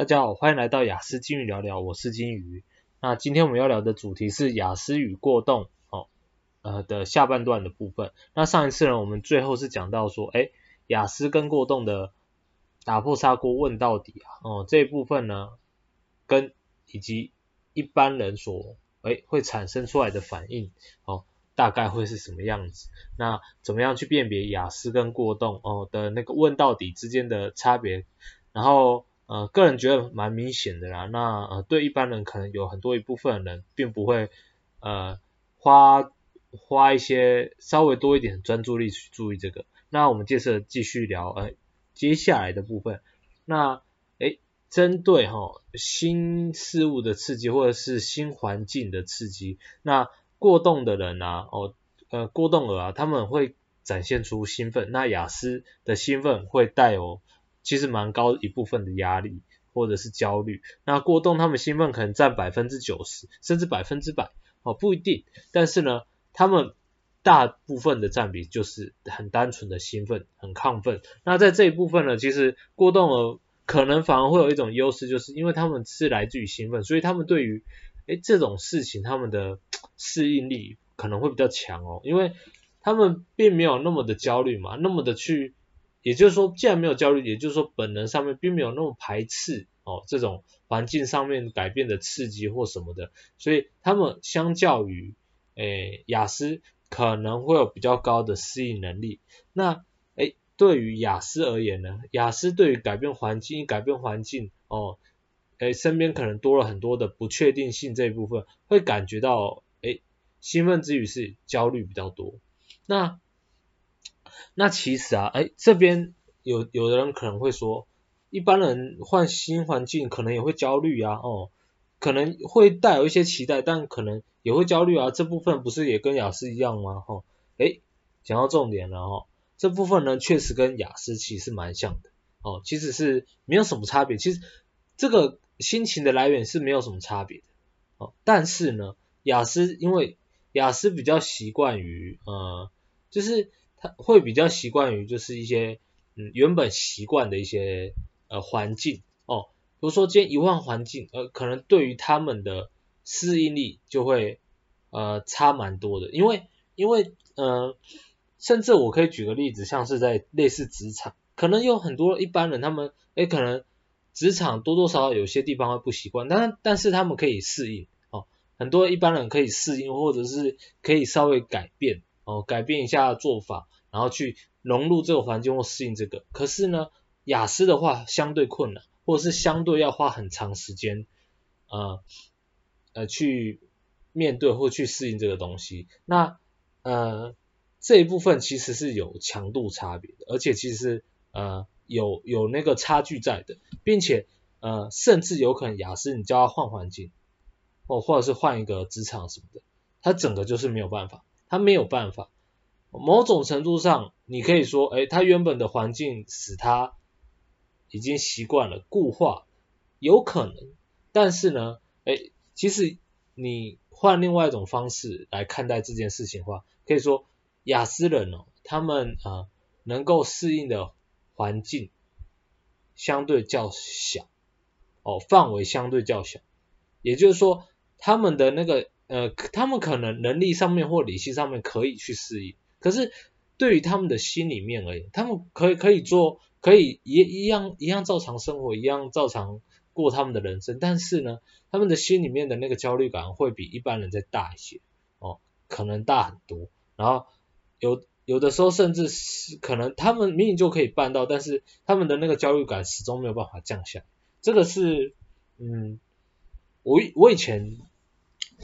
大家好，欢迎来到雅思金鱼聊聊，我是金鱼。那今天我们要聊的主题是雅思与过动哦，呃的下半段的部分。那上一次呢，我们最后是讲到说，诶，雅思跟过动的打破砂锅问到底啊，哦这一部分呢，跟以及一般人所诶会产生出来的反应哦，大概会是什么样子？那怎么样去辨别雅思跟过动哦的那个问到底之间的差别？然后呃，个人觉得蛮明显的啦。那呃，对一般人可能有很多一部分人并不会呃花花一些稍微多一点专注力去注意这个。那我们接着继续聊呃接下来的部分。那诶，针对哈、新事物的刺激或者是新环境的刺激，那过动的人啊，哦呃过动儿啊，他们会展现出兴奋。那雅思的兴奋会带有。其实蛮高一部分的压力或者是焦虑，那过动他们兴奋可能占百分之九十甚至百分之百哦，不一定，但是呢，他们大部分的占比就是很单纯的兴奋，很亢奋。那在这一部分呢，其实过动儿可能反而会有一种优势，就是因为他们是来自于兴奋，所以他们对于诶这种事情他们的 适应力可能会比较强哦，因为他们并没有那么的焦虑嘛，那么的去。也就是说，既然没有焦虑，也就是说本能上面并没有那么排斥哦，这种环境上面改变的刺激或什么的，所以他们相较于诶雅思可能会有比较高的适应能力。那诶对于雅思而言呢，雅思对于改变环境、改变环境哦，诶身边可能多了很多的不确定性这一部分，会感觉到诶兴奋之余是焦虑比较多。那那其实啊，哎，这边有有的人可能会说，一般人换新环境可能也会焦虑啊，哦，可能会带有一些期待，但可能也会焦虑啊。这部分不是也跟雅思一样吗？哈、哦，哎，讲到重点了哈、哦，这部分呢确实跟雅思其实蛮像的，哦，其实是没有什么差别。其实这个心情的来源是没有什么差别的，哦，但是呢，雅思因为雅思比较习惯于，呃，就是。他会比较习惯于就是一些嗯原本习惯的一些呃环境哦，比如说今天一换环境，呃可能对于他们的适应力就会呃差蛮多的，因为因为呃甚至我可以举个例子，像是在类似职场，可能有很多一般人他们诶可能职场多多少少有些地方会不习惯，但但是他们可以适应哦，很多一般人可以适应或者是可以稍微改变。哦，改变一下做法，然后去融入这个环境或适应这个。可是呢，雅思的话相对困难，或者是相对要花很长时间，呃呃去面对或去适应这个东西。那呃这一部分其实是有强度差别的，而且其实呃有有那个差距在的，并且呃甚至有可能雅思你叫他换环境，或或者是换一个职场什么的，他整个就是没有办法。他没有办法，某种程度上，你可以说，哎，他原本的环境使他已经习惯了固化，有可能，但是呢，哎，其实你换另外一种方式来看待这件事情的话，可以说亚斯人哦，他们啊、能够适应的环境相对较小，哦，范围相对较小，也就是说，他们的那个。呃，他们可能能力上面或理性上面可以去适应，可是对于他们的心里面而言，他们可以可以做，可以一一样一样照常生活，一样照常过他们的人生，但是呢，他们的心里面的那个焦虑感会比一般人再大一些，哦，可能大很多，然后有有的时候甚至是可能他们明明就可以办到，但是他们的那个焦虑感始终没有办法降下，这个是，嗯，我我以前。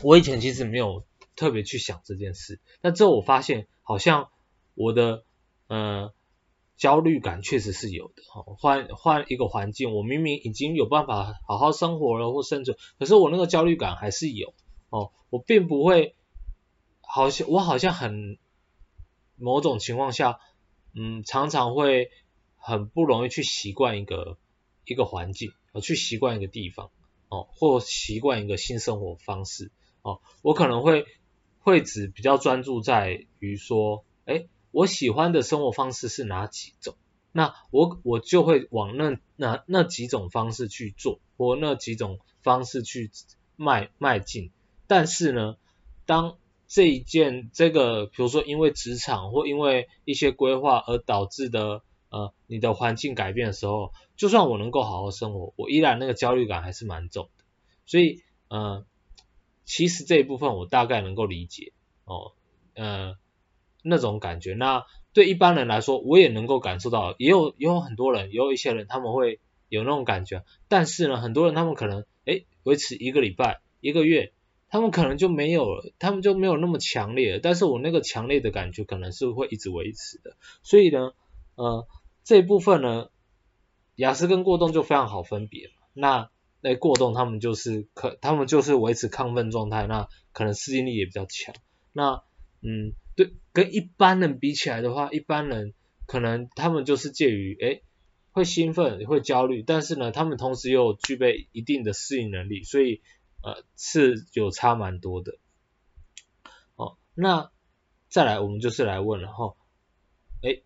我以前其实没有特别去想这件事，但之后我发现好像我的呃焦虑感确实是有的。换换一个环境，我明明已经有办法好好生活了或生存，可是我那个焦虑感还是有哦。我并不会，好像我好像很某种情况下，嗯，常常会很不容易去习惯一个一个环境，去习惯一个地方，哦，或习惯一个新生活方式。哦，我可能会会只比较专注在于说，哎，我喜欢的生活方式是哪几种？那我我就会往那那那几种方式去做，或那几种方式去迈迈进。但是呢，当这一件这个，比如说因为职场或因为一些规划而导致的呃你的环境改变的时候，就算我能够好好生活，我依然那个焦虑感还是蛮重的。所以呃，其实这一部分我大概能够理解哦，呃那种感觉。那对一般人来说，我也能够感受到，也有也有很多人，也有一些人他们会有那种感觉。但是呢，很多人他们可能诶维持一个礼拜、一个月。他们可能就没有了，他们就没有那么强烈，但是我那个强烈的感觉可能是会一直维持的，所以呢，呃，这一部分呢，亚斯跟过动就非常好分别。那那过动他们就是可，他们就是维持亢奋状态，那可能适应力也比较强。那嗯，对，跟一般人比起来的话，一般人可能他们就是介于诶会兴奋，会焦虑，但是呢，他们同时又具备一定的适应能力，所以。呃，是有差蛮多的。哦，那再来，我们就是来问了哈。哎，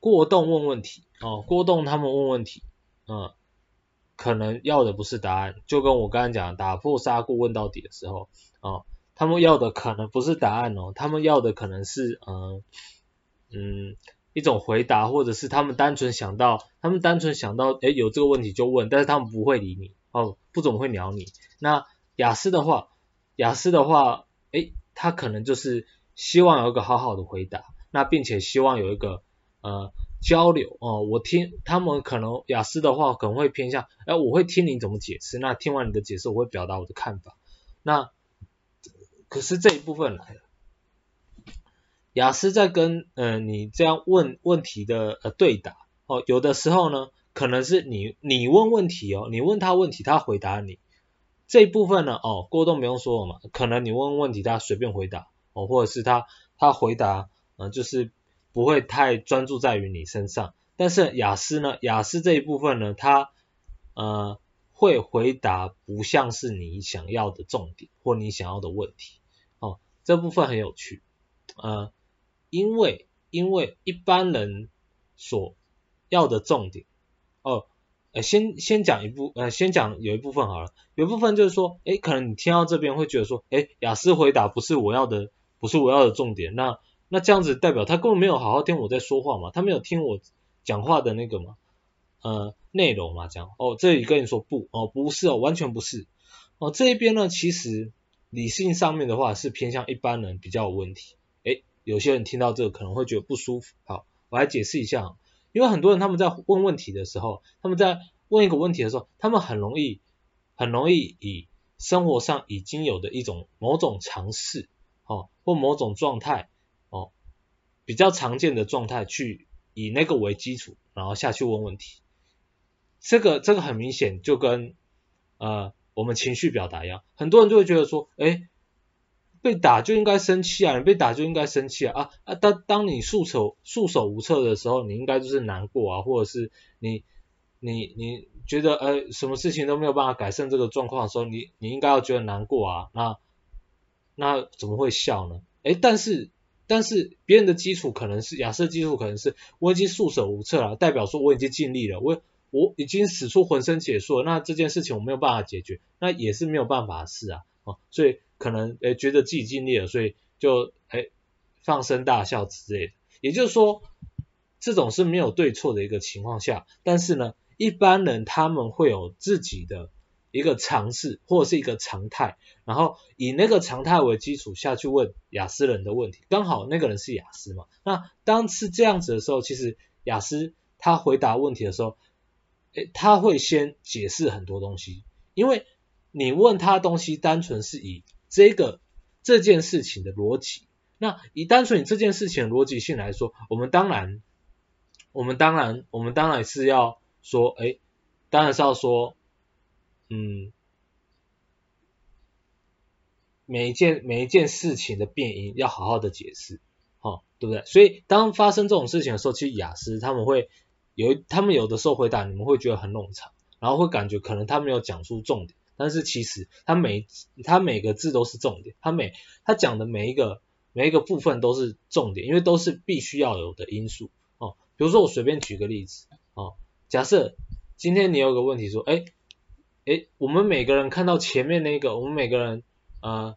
过动问问题哦，过动他们问问题，嗯，可能要的不是答案，就跟我刚才讲打破砂锅问到底的时候，哦，他们要的可能不是答案哦，他们要的可能是嗯嗯一种回答，或者是他们单纯想到，他们单纯想到，哎，有这个问题就问，但是他们不会理你。哦，不怎么会鸟你。那雅思的话，雅思的话，诶，他可能就是希望有一个好好的回答，那并且希望有一个呃交流哦。我听他们可能雅思的话可能会偏向，哎，我会听你怎么解释，那听完你的解释，我会表达我的看法。那可是这一部分来了，雅思在跟呃你这样问问题的呃对答哦，有的时候呢。可能是你你问问题哦，你问他问题，他回答你这一部分呢哦，过动不用说了嘛，可能你问问题，他随便回答哦，或者是他他回答嗯、就是不会太专注在于你身上。但是雅思呢，雅思这一部分呢，它呃会回答不像是你想要的重点或你想要的问题哦，这部分很有趣呃，因为因为一般人所要的重点。哦，呃，先先讲一部，呃，先讲有一部分好了，有一部分就是说，诶，可能你听到这边会觉得说，诶，雅思回答不是我要的，不是我要的重点，那那这样子代表他根本没有好好听我在说话嘛，他没有听我讲话的那个嘛，呃，内容嘛，这样，哦，这里跟你说不，哦，不是哦，完全不是，哦，这一边呢，其实理性上面的话是偏向一般人比较有问题，诶，有些人听到这个可能会觉得不舒服，好，我来解释一下。因为很多人他们在问问题的时候，他们在问一个问题的时候，他们很容易很容易以生活上已经有的一种某种尝试哦，或某种状态，比较常见的状态去以那个为基础，然后下去问问题。这个这个很明显就跟呃我们情绪表达一样，很多人就会觉得说，哎。被打就应该生气啊，你被打就应该生气啊啊啊！当当你束手束手无策的时候，你应该就是难过啊，或者是你你你觉得呃什么事情都没有办法改善这个状况的时候，你你应该要觉得难过啊，那那怎么会笑呢？哎，但是但是别人的基础可能是亚瑟基础可能是我已经束手无策了，代表说我已经尽力了，我我已经使出浑身解数了，那这件事情我没有办法解决，那也是没有办法的事啊，哦，所以。可能诶觉得自己尽力了，所以就诶放声大笑之类的。也就是说，这种是没有对错的一个情况下，但是呢，一般人他们会有自己的一个尝试或者是一个常态，然后以那个常态为基础下去问雅思人的问题。刚好那个人是雅思嘛，那当是这样子的时候，其实雅思他回答问题的时候，诶他会先解释很多东西，因为你问他东西单纯是以这个这件事情的逻辑，那以单纯以这件事情的逻辑性来说，我们当然，我们当然，我们当然是要说，哎，当然是要说，嗯，每一件每一件事情的变因要好好的解释，哦，对不对？所以当发生这种事情的时候，其实雅思他们会有，他们有的时候回答你们会觉得很冗长，然后会感觉可能他没有讲出重点。但是其实他每他每个字都是重点，他每他讲的每一个每一个部分都是重点，因为都是必须要有的因素哦。比如说我随便举个例子，哦，假设今天你有个问题说，哎，哎，我们每个人看到前面那个，我们每个人，呃，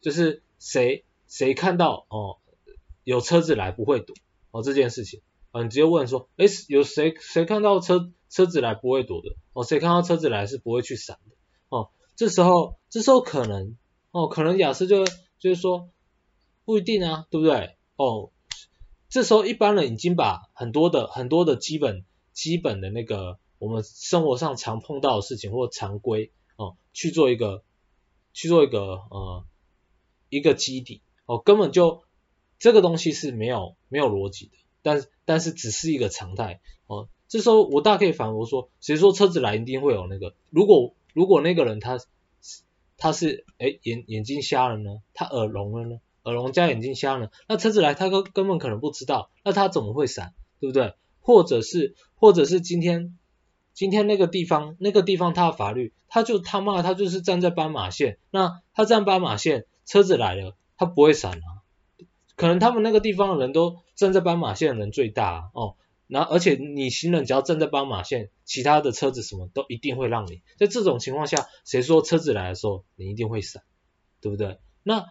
就是谁谁看到哦有车子来不会躲哦这件事情，啊，你直接问说，哎，有谁谁看到车车子来不会躲的？哦，谁看到车子来是不会去闪的？哦，这时候这时候可能，哦，可能雅思就就是说不一定啊，对不对？哦。这时候一般人已经把很多的很多的基本基本的那个我们生活上常碰到的事情或常规哦去做一个去做一个呃一个基底哦根本就这个东西是没有没有逻辑的，但但是只是一个常态哦。这时候我大可以反驳说，谁说车子来一定会有那个？如果如果那个人他他是哎眼眼睛瞎了呢？他耳聋了呢？耳聋加眼睛瞎了，那车子来他根根本可能不知道，那他怎么会闪，对不对？或者是或者是今天今天那个地方那个地方他的法律，他就他妈他就是站在斑马线，那他站斑马线，车子来了他不会闪啊，可能他们那个地方的人都站在斑马线的人最大啊，哦，然后而且你行人只要站在斑马线，其他的车子什么都一定会让你，在这种情况下，谁说车子来的时候你一定会闪，对不对？那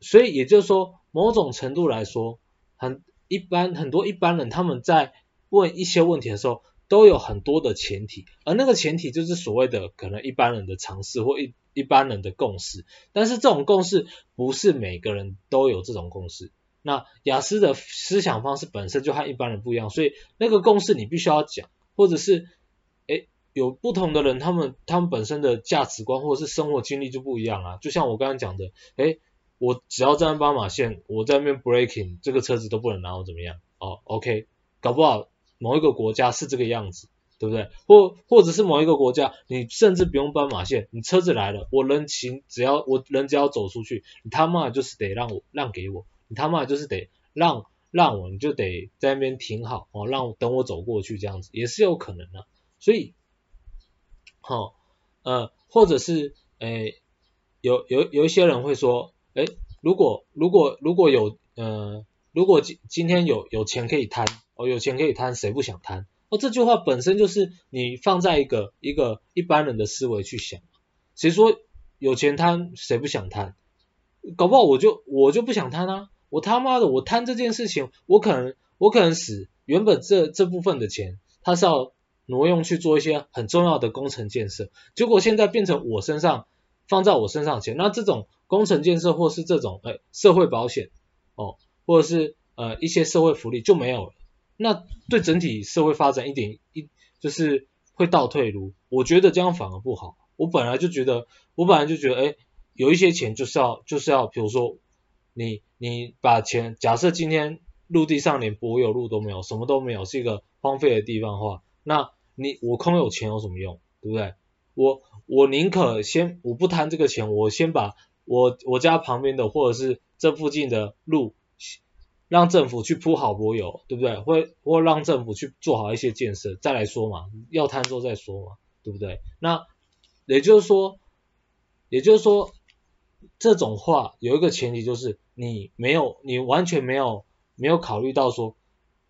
所以也就是说，某种程度来说，很一般很多一般人他们在问一些问题的时候，都有很多的前提，而那个前提就是所谓的可能一般人的常识或一一般人的共识。但是这种共识不是每个人都有这种共识。那雅思的思想方式本身就和一般人不一样，所以那个共识你必须要讲，或者是诶有不同的人，他们他们本身的价值观或者是生活经历就不一样啊。就像我刚刚讲的，诶我只要站在斑马线，我在那边 breaking，这个车子都不能拿我怎么样？哦，OK，搞不好某一个国家是这个样子，对不对？或或者是某一个国家，你甚至不用斑马线，你车子来了，我人行只要我人只要走出去，你他妈就是得让我让给我，你他妈就是得让让我，你就得在那边停好哦，让等我走过去这样子也是有可能的。所以，好、呃，或者是诶有有有一些人会说。哎，如果如果如果有呃，如果今今天有有钱可以贪，哦，有钱可以贪，谁不想贪？哦，这句话本身就是你放在一个一个一般人的思维去想，谁说有钱贪，谁不想贪？搞不好我就我就不想贪啊，我他妈的我贪这件事情，我可能我可能死原本这这部分的钱，他是要挪用去做一些很重要的工程建设，结果现在变成我身上。放在我身上钱，那这种工程建设或是这种呃社会保险哦，或者是呃一些社会福利就没有了，那对整体社会发展一点一就是会倒退路，我觉得这样反而不好。我本来就觉得，我本来就觉得，哎，有一些钱就是要就是要，比如说你你把钱，假设今天陆地上连柏油路都没有，什么都没有，是一个荒废的地方的话，那你我空有钱有什么用，对不对？我我宁可先我不贪这个钱，我先把我我家旁边的或者是这附近的路，让政府去铺好柏油，对不对？或或让政府去做好一些建设，再来说嘛，要贪之后再说嘛，对不对？那也就是说，也就是说，这种话有一个前提就是你没有，你完全没有没有考虑到说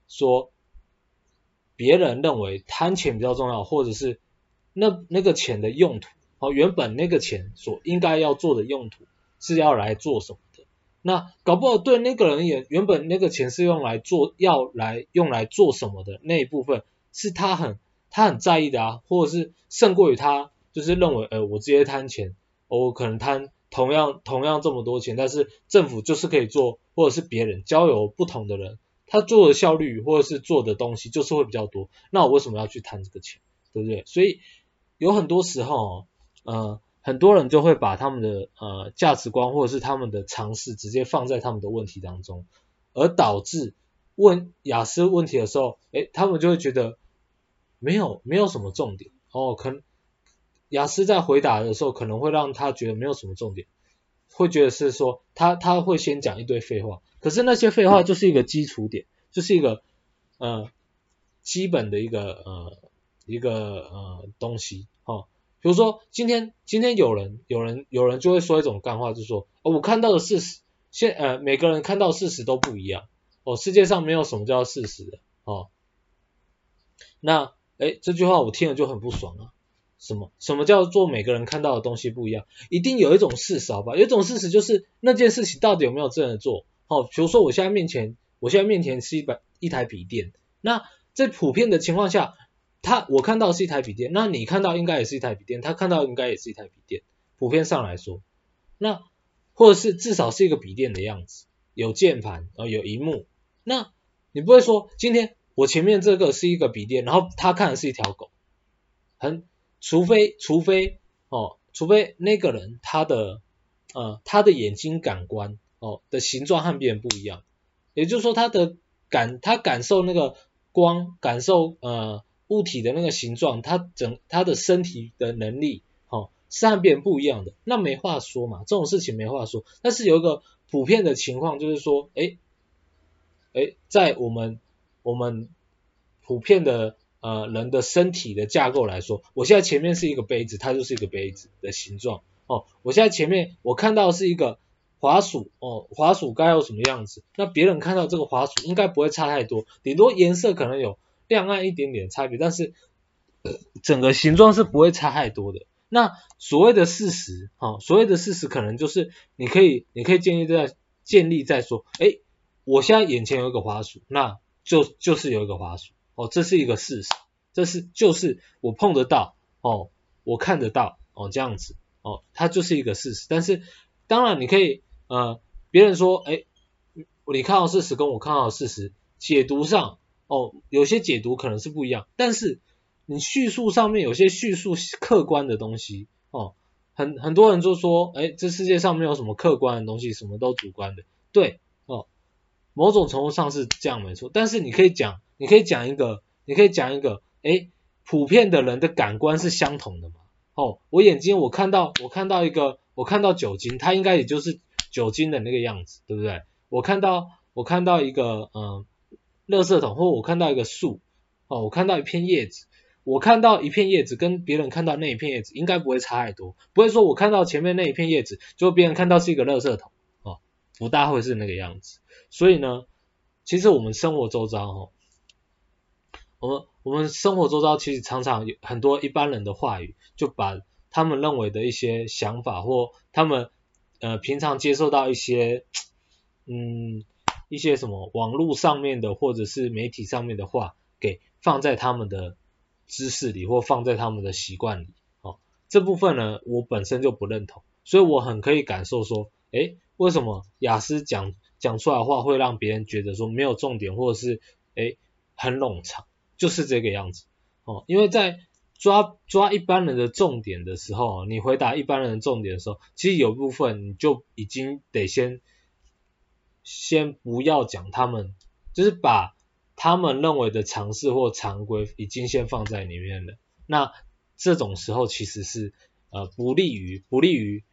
说别人认为贪钱比较重要，或者是。那那个钱的用途，哦，原本那个钱所应该要做的用途是要来做什么？那搞不好对那个人也原本那个钱是用来做，要来用来做什么的那一部分是他很他很在意的啊，或者是胜过于他就是认为，呃，我直接贪钱，我可能贪同样同样这么多钱，但是政府就是可以做，或者是别人交由不同的人，他做的效率或者是做的东西就是会比较多，那我为什么要去贪这个钱？对不对？所以。有很多时候，呃，很多人就会把他们的呃价值观或者是他们的常识直接放在他们的问题当中，而导致问雅思问题的时候，诶，他们就会觉得没有没有什么重点哦，可能亚斯在回答的时候可能会让他觉得没有什么重点，会觉得是说他他会先讲一堆废话，可是那些废话就是一个基础点，就是一个呃基本的一个呃。一个呃东西，哦，比如说今天今天有人有人有人就会说一种干话，就说哦，我看到的事实，现呃每个人看到事实都不一样，哦，世界上没有什么叫事实的，哦。那哎，这句话我听了就很不爽啊。什么什么叫做每个人看到的东西不一样？一定有一种事实，好吧？有一种事实就是那件事情到底有没有真的做？哦，比如说我现在面前，我现在面前是一把一台笔电，那在普遍的情况下，他我看到是一台笔电，那你看到应该也是一台笔电，他看到应该也是一台笔电，普遍上来说，那或者是至少是一个笔电的样子，有键盘，哦，有萤幕，那你不会说今天我前面这个是一个笔电，然后他看的是一条狗，很。除非，除非，哦，除非那个人他的，呃，他的眼睛感官，哦，的形状和别人不一样，也就是说他的感，他感受那个光，感受呃物体的那个形状，它整它的身体的能力，哦，是和别人不一样的，那没话说嘛，这种事情没话说。但是有一个普遍的情况就是说，诶，诶，在我们我们普遍的。呃，人的身体的架构来说，我现在前面是一个杯子，它就是一个杯子的形状哦。我现在前面我看到是一个滑鼠哦，滑鼠该有什么样子？那别人看到这个滑鼠应该不会差太多，顶多颜色可能有亮暗一点点差别，但是整个形状是不会差太多的。那所谓的事实，哦，所谓的事实可能就是你可以你可以建立在建立在说，诶，我现在眼前有一个滑鼠，那就就是有一个滑鼠。哦，这是一个事实，这是就是我碰得到哦，我看得到哦，这样子哦，它就是一个事实。但是当然你可以呃，别人说哎，你看到事实跟我看到事实解读上哦，有些解读可能是不一样。但是你叙述上面有些叙述客观的东西哦，很很多人就说哎，这世界上没有什么客观的东西，什么都主观的。对哦，某种程度上是这样没错。但是你可以讲。你可以讲一个，你可以讲一个，诶，普遍的人的感官是相同的嘛？哦，我眼睛我看到我看到一个，我看到酒精，它应该也就是酒精的那个样子，对不对？我看到我看到一个，嗯，垃圾桶，或我看到一个树，哦，我看到一片叶子，我看到一片叶子跟别人看到那一片叶子应该不会差太多，不会说我看到前面那一片叶子，就别人看到是一个垃圾桶，哦，不大会是那个样子。所以呢，其实我们生活周遭，哦。我们我们生活周遭其实常常有很多一般人的话语，就把他们认为的一些想法或他们呃平常接受到一些嗯一些什么网络上面的或者是媒体上面的话，给放在他们的知识里或放在他们的习惯里。哦，这部分呢我本身就不认同，所以我很可以感受说，诶，为什么雅思讲讲出来的话会让别人觉得说没有重点或者是诶很冗长。就是这个样子哦，因为在抓抓一般人的重点的时候，你回答一般人的重点的时候，其实有部分你就已经得先先不要讲他们，就是把他们认为的常识或常规已经先放在里面了。那这种时候其实是呃不利于不利于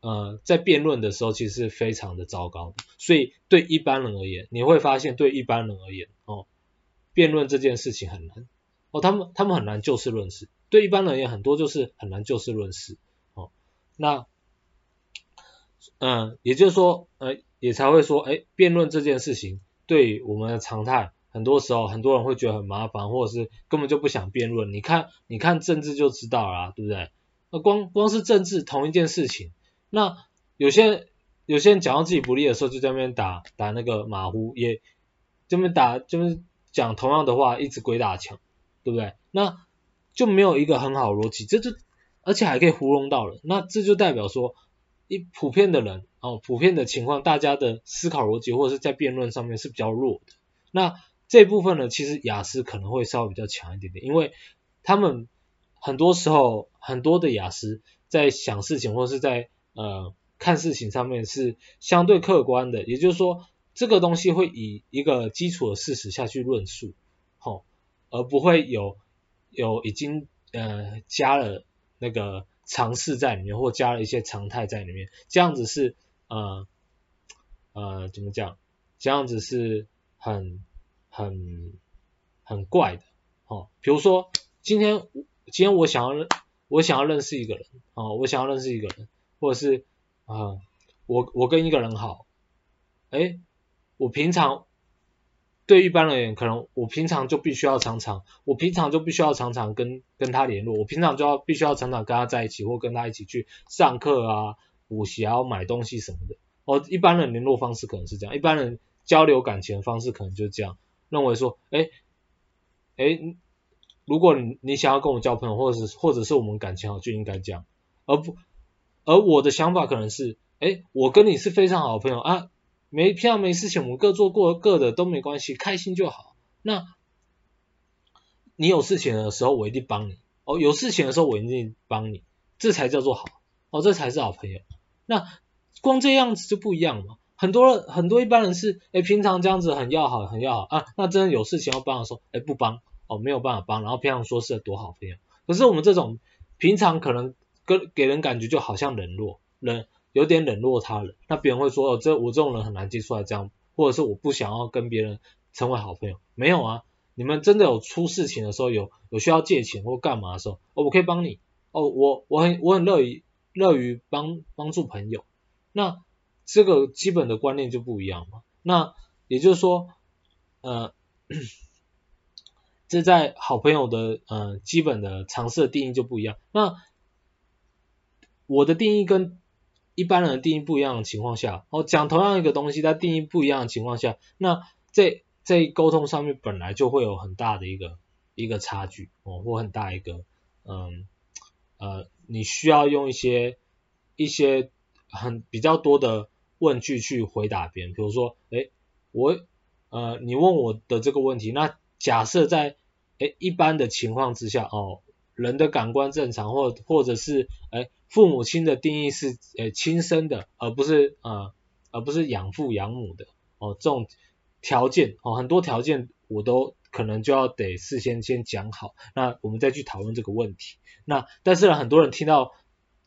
呃在辩论的时候其实是非常的糟糕。所以对一般人而言，你会发现对一般人而言哦。辩论这件事情很难哦，他们他们很难就事论事，对一般人也很多就是很难就事论事哦。那嗯，也就是说，呃，也才会说，哎，辩论这件事情对我们的常态，很多时候很多人会觉得很麻烦，或者是根本就不想辩论。你看，你看政治就知道了啊，对不对？那光光是政治同一件事情，那有些有些人讲到自己不利的时候，就在那边打打那个马虎，也这边打就是。讲同样的话，一直鬼打墙，对不对？那就没有一个很好逻辑，这就而且还可以糊弄到人，那这就代表说，一普遍的人哦，普遍的情况，大家的思考逻辑或者是在辩论上面是比较弱的。那这部分呢，其实雅思可能会稍微比较强一点点，因为他们很多时候很多的雅思在想事情或者是在呃看事情上面是相对客观的，也就是说。这个东西会以一个基础的事实下去论述，吼，而不会有有已经呃加了那个常识在里面，或加了一些常态在里面，这样子是呃呃怎么讲？这样子是很很很怪的，哦，比如说今天今天我想要我想要认识一个人，哦，我想要认识一个人，或者是啊、我我跟一个人好，诶我平常对一般人而言，可能我平常就必须要常常，我平常就必须要常常跟跟他联络，我平常就要必须要常常跟他在一起，或跟他一起去上课啊、补习啊、买东西什么的。哦，一般人联络方式可能是这样，一般人交流感情的方式可能就是这样，认为说，哎，哎，如果你你想要跟我交朋友，或者是或者是我们感情好，就应该这样，而不而我的想法可能是，哎，我跟你是非常好的朋友啊。没平常没事情，我们各做过各的都没关系，开心就好。那你有事情的时候，我一定帮你。哦，有事情的时候，我一定帮你，这才叫做好。哦，这才是好朋友。那光这样子就不一样嘛。很多很多一般人是，哎，平常这样子很要好，很要好啊。那真的有事情要帮的时候，哎，不帮，哦，没有办法帮。然后平常说是多好朋友，可是我们这种平常可能跟给人感觉就好像冷落，冷。有点冷落他人，那别人会说哦，这我这种人很难接触来这样，或者是我不想要跟别人成为好朋友。没有啊，你们真的有出事情的时候，有有需要借钱或干嘛的时候，哦，我可以帮你，哦，我我很我很乐于乐于帮帮助朋友。那这个基本的观念就不一样嘛。那也就是说，呃，这在好朋友的呃基本的常识的定义就不一样。那我的定义跟一般人的定义不一样的情况下，哦，讲同样一个东西，但定义不一样的情况下，那在在沟通上面本来就会有很大的一个一个差距哦，或很大一个嗯呃，你需要用一些一些很比较多的问句去回答别人，比如说，诶，我呃你问我的这个问题，那假设在诶一般的情况之下哦。人的感官正常，或或者是哎，父母亲的定义是呃亲生的，而不是呃而不是养父养母的哦，这种条件哦，很多条件我都可能就要得事先先讲好，那我们再去讨论这个问题。那但是呢，很多人听到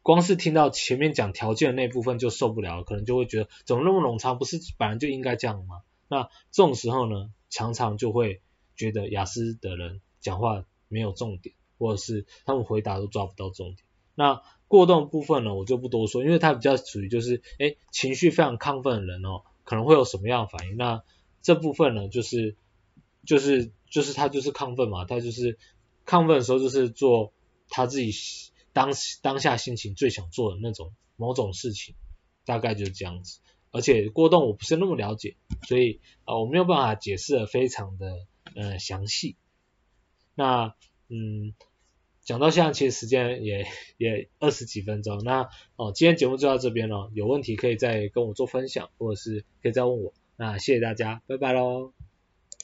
光是听到前面讲条件的那部分就受不了，可能就会觉得怎么那么冗长，不是本来就应该这样吗？那这种时候呢，常常就会觉得雅思的人讲话没有重点。或者是他们回答都抓不到重点，那过动部分呢，我就不多说，因为他比较属于就是，哎，情绪非常亢奋的人哦，可能会有什么样的反应？那这部分呢，就是就是就是他就是亢奋嘛，他就是亢奋的时候就是做他自己当当下心情最想做的那种某种事情，大概就是这样子。而且郭动我不是那么了解，所以啊，我没有办法解释的非常的呃详细。那嗯。讲到现在，其实时间也也二十几分钟。那哦，今天节目就到这边了。有问题可以再跟我做分享，或者是可以再问我。那谢谢大家，拜拜喽。